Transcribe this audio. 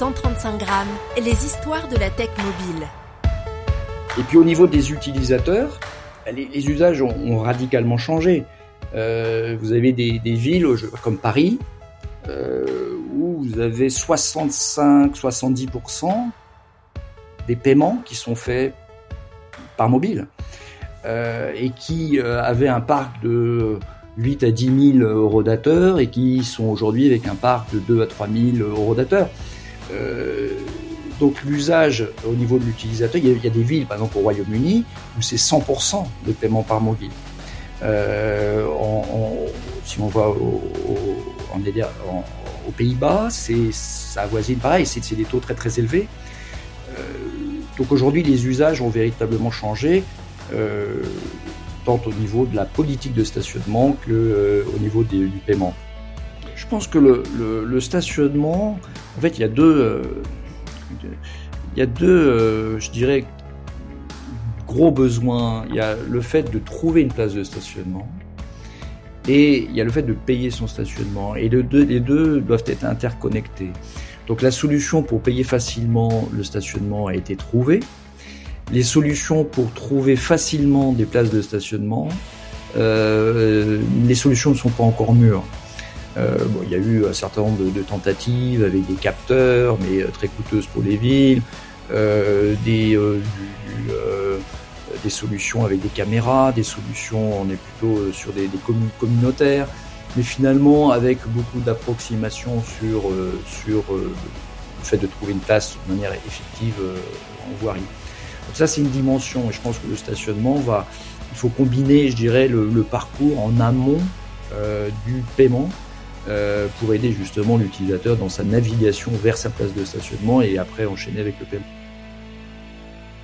135 grammes, les histoires de la tech mobile. Et puis au niveau des utilisateurs, les, usages ont, radicalement changé. Euh, vous avez des, villes comme Paris euh, où vous avez 65-70% des paiements qui sont faits par mobile euh, et qui avaient un parc de 8 à 10 000 eurodateurs et qui sont aujourd'hui avec un parc de 2 à 3 000 eurodateurs. Euh, donc l'usage au niveau de l'utilisateur, il, y a des villes, par exemple au Royaume-Uni, où c'est 100% de paiement par mobile. Euh, si on va au, aux Pays-Bas, ça avoisine pareil, c'est des taux très très élevés. Euh, donc aujourd'hui, les usages ont véritablement changé. Euh, tant au niveau de la politique de stationnement que euh, au niveau du paiement. Je pense que le, stationnement, en fait, il y a deux, euh, il y a deux, euh, je dirais, gros besoins. Il y a le fait de trouver une place de stationnement et il y a le fait de payer son stationnement. Et les deux, les deux doivent être interconnectés. Donc la solution pour payer facilement le stationnement a été trouvée les solutions pour trouver facilement des places de stationnement, euh, les solutions ne sont pas encore mûres. Euh, bon, il y a eu un certain nombre de, tentatives avec des capteurs, mais euh, très coûteuses pour les villes, euh, des, euh, des solutions avec des caméras, des solutions, on est plutôt sur des, des communautaires, mais finalement avec beaucoup d'approximations sur, sur le fait de trouver une place de manière effective en voirie. Donc ça, c'est une dimension. Et je pense que le stationnement va, il faut combiner, je dirais, le, parcours en amont euh, du paiement euh, pour aider justement l'utilisateur dans sa navigation vers sa place de stationnement et après enchaîner avec le paiement.